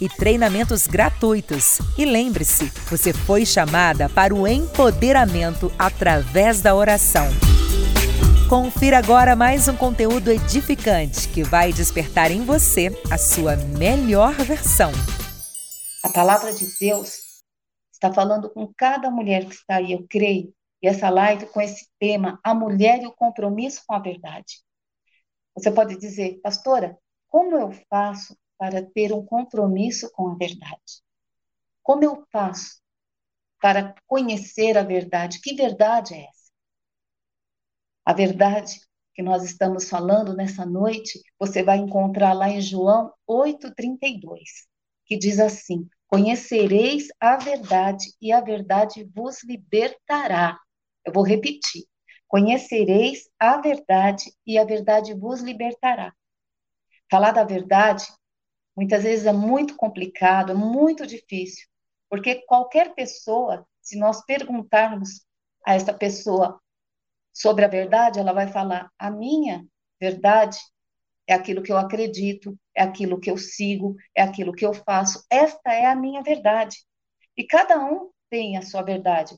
e treinamentos gratuitos. E lembre-se, você foi chamada para o empoderamento através da oração. Confira agora mais um conteúdo edificante que vai despertar em você a sua melhor versão. A palavra de Deus está falando com cada mulher que está aí, eu creio. E essa live com esse tema, a mulher e o compromisso com a verdade. Você pode dizer, pastora, como eu faço para ter um compromisso com a verdade? Como eu faço para conhecer a verdade? Que verdade é essa? A verdade que nós estamos falando nessa noite, você vai encontrar lá em João 8:32, que diz assim: Conhecereis a verdade e a verdade vos libertará. Eu vou repetir. Conhecereis a verdade e a verdade vos libertará. Falar da verdade Muitas vezes é muito complicado, é muito difícil, porque qualquer pessoa, se nós perguntarmos a essa pessoa sobre a verdade, ela vai falar: a minha verdade é aquilo que eu acredito, é aquilo que eu sigo, é aquilo que eu faço. Esta é a minha verdade. E cada um tem a sua verdade.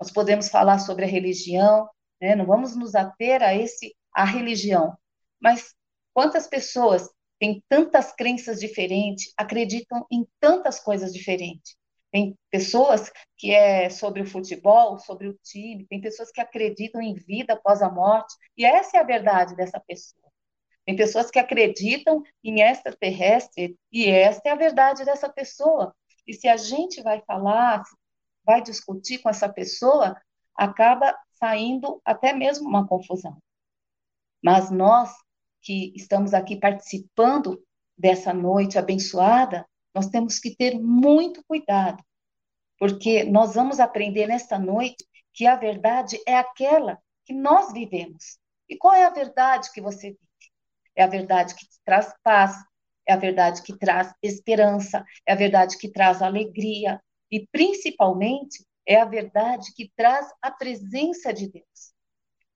Nós podemos falar sobre a religião, né? não vamos nos ater a esse a religião, mas quantas pessoas tem tantas crenças diferentes, acreditam em tantas coisas diferentes. Tem pessoas que é sobre o futebol, sobre o time, tem pessoas que acreditam em vida após a morte, e essa é a verdade dessa pessoa. Tem pessoas que acreditam em extraterrestre, e essa é a verdade dessa pessoa. E se a gente vai falar, vai discutir com essa pessoa, acaba saindo até mesmo uma confusão. Mas nós que estamos aqui participando dessa noite abençoada, nós temos que ter muito cuidado, porque nós vamos aprender nesta noite que a verdade é aquela que nós vivemos. E qual é a verdade que você vive? É a verdade que traz paz, é a verdade que traz esperança, é a verdade que traz alegria e principalmente é a verdade que traz a presença de Deus.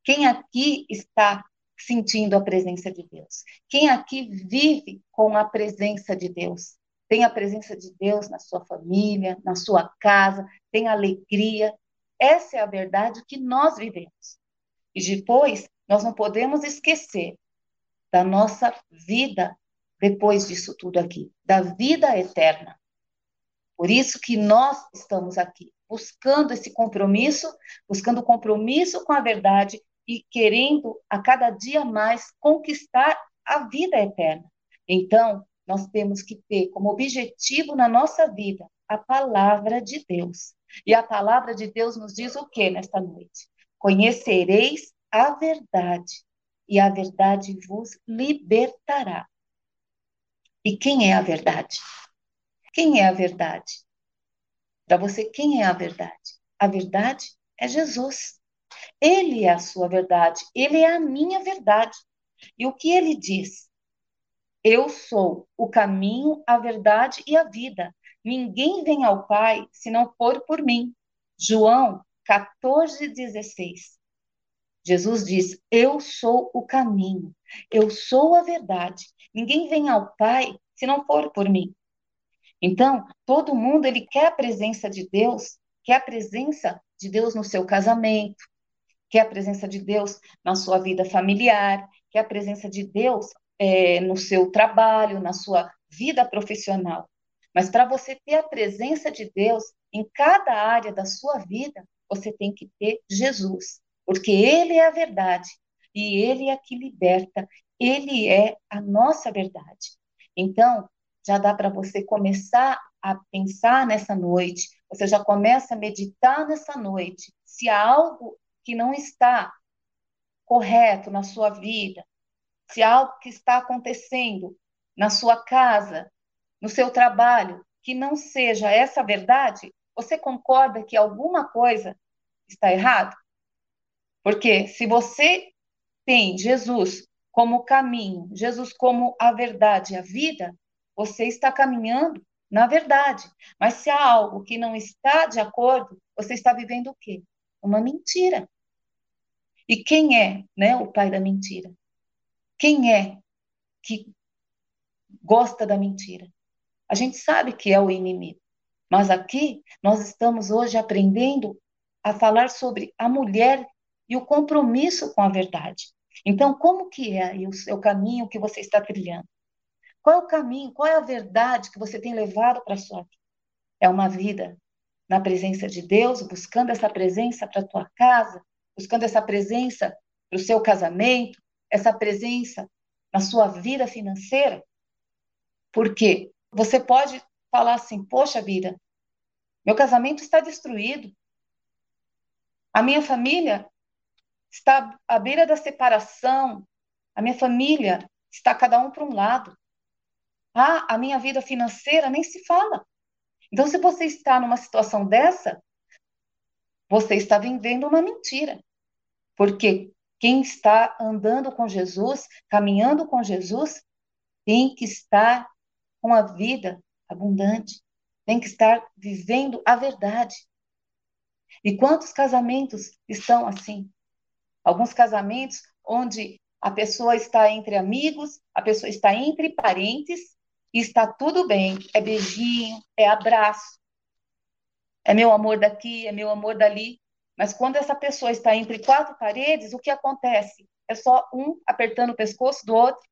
Quem aqui está sentindo a presença de Deus. Quem aqui vive com a presença de Deus? Tem a presença de Deus na sua família, na sua casa, tem alegria. Essa é a verdade que nós vivemos. E depois, nós não podemos esquecer da nossa vida depois disso tudo aqui, da vida eterna. Por isso que nós estamos aqui, buscando esse compromisso, buscando compromisso com a verdade e querendo a cada dia mais conquistar a vida eterna. Então, nós temos que ter como objetivo na nossa vida a palavra de Deus. E a palavra de Deus nos diz o que nesta noite? Conhecereis a verdade, e a verdade vos libertará. E quem é a verdade? Quem é a verdade? Para você, quem é a verdade? A verdade é Jesus. Ele é a sua verdade, ele é a minha verdade. E o que ele diz? Eu sou o caminho, a verdade e a vida. Ninguém vem ao Pai se não for por mim. João 14, 16. Jesus diz: Eu sou o caminho, eu sou a verdade. Ninguém vem ao Pai se não for por mim. Então, todo mundo ele quer a presença de Deus quer a presença de Deus no seu casamento, quer a presença de Deus na sua vida familiar, quer a presença de Deus é, no seu trabalho, na sua vida profissional. Mas para você ter a presença de Deus em cada área da sua vida, você tem que ter Jesus, porque Ele é a verdade e Ele é que liberta, Ele é a nossa verdade. Então, já dá para você começar a pensar nessa noite, você já começa a meditar nessa noite, se há algo que não está correto na sua vida, se algo que está acontecendo na sua casa, no seu trabalho, que não seja essa verdade, você concorda que alguma coisa está errada? Porque se você tem Jesus como caminho, Jesus como a verdade, a vida, você está caminhando na verdade. Mas se há algo que não está de acordo, você está vivendo o quê? Uma mentira. E quem é, né, o pai da mentira? Quem é que gosta da mentira? A gente sabe que é o inimigo. Mas aqui nós estamos hoje aprendendo a falar sobre a mulher e o compromisso com a verdade. Então, como que é o seu caminho que você está trilhando? Qual é o caminho, qual é a verdade que você tem levado para a sua vida? É uma vida na presença de Deus, buscando essa presença para a tua casa, buscando essa presença para o seu casamento, essa presença na sua vida financeira? Porque você pode falar assim: poxa vida, meu casamento está destruído, a minha família está à beira da separação, a minha família está cada um para um lado. Ah, a minha vida financeira nem se fala. Então, se você está numa situação dessa, você está vivendo uma mentira. Porque quem está andando com Jesus, caminhando com Jesus, tem que estar com a vida abundante, tem que estar vivendo a verdade. E quantos casamentos estão assim? Alguns casamentos onde a pessoa está entre amigos, a pessoa está entre parentes e está tudo bem, é beijinho, é abraço, é meu amor daqui, é meu amor dali. Mas quando essa pessoa está entre quatro paredes, o que acontece? É só um apertando o pescoço do outro,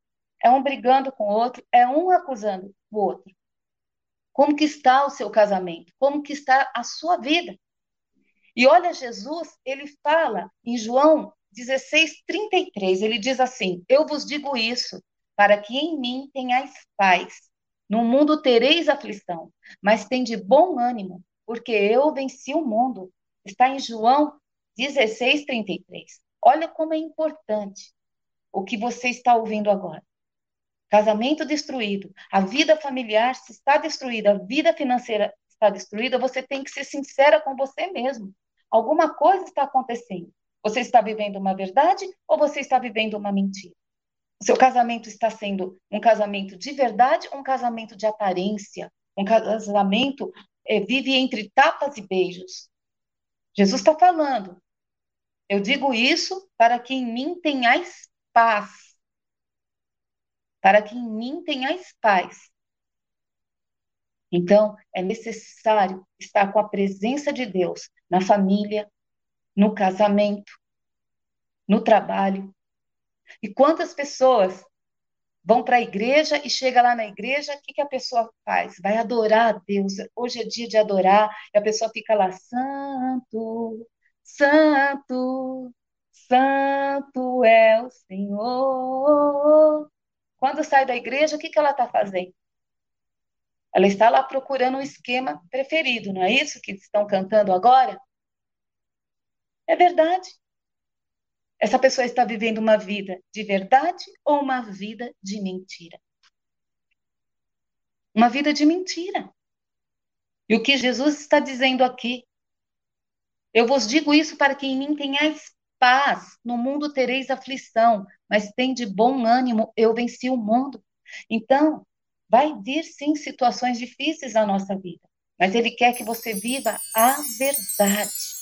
é um brigando com o outro, é um acusando o outro. Como que está o seu casamento? Como que está a sua vida? E olha, Jesus, ele fala em João 16, 33, ele diz assim: Eu vos digo isso, para que em mim tenhais paz. No mundo tereis aflição, mas tem de bom ânimo, porque eu venci o mundo. Está em João 16, 33. Olha como é importante o que você está ouvindo agora. Casamento destruído, a vida familiar se está destruída, a vida financeira está destruída, você tem que ser sincera com você mesmo. Alguma coisa está acontecendo. Você está vivendo uma verdade ou você está vivendo uma mentira? O seu casamento está sendo um casamento de verdade ou um casamento de aparência? Um casamento é, vive entre tapas e beijos? Jesus está falando. Eu digo isso para que em mim tenhais paz. Para que em mim tenhais paz. Então, é necessário estar com a presença de Deus na família, no casamento, no trabalho, e quantas pessoas vão para a igreja e chega lá na igreja, o que, que a pessoa faz? Vai adorar a Deus. Hoje é dia de adorar, e a pessoa fica lá, santo, santo, santo é o Senhor. Quando sai da igreja, o que, que ela está fazendo? Ela está lá procurando um esquema preferido, não é isso que estão cantando agora? É verdade. Essa pessoa está vivendo uma vida de verdade ou uma vida de mentira? Uma vida de mentira. E o que Jesus está dizendo aqui? Eu vos digo isso para que em mim tenhais paz. No mundo tereis aflição, mas tem de bom ânimo, eu venci o mundo. Então, vai vir sim situações difíceis na nossa vida, mas Ele quer que você viva a verdade.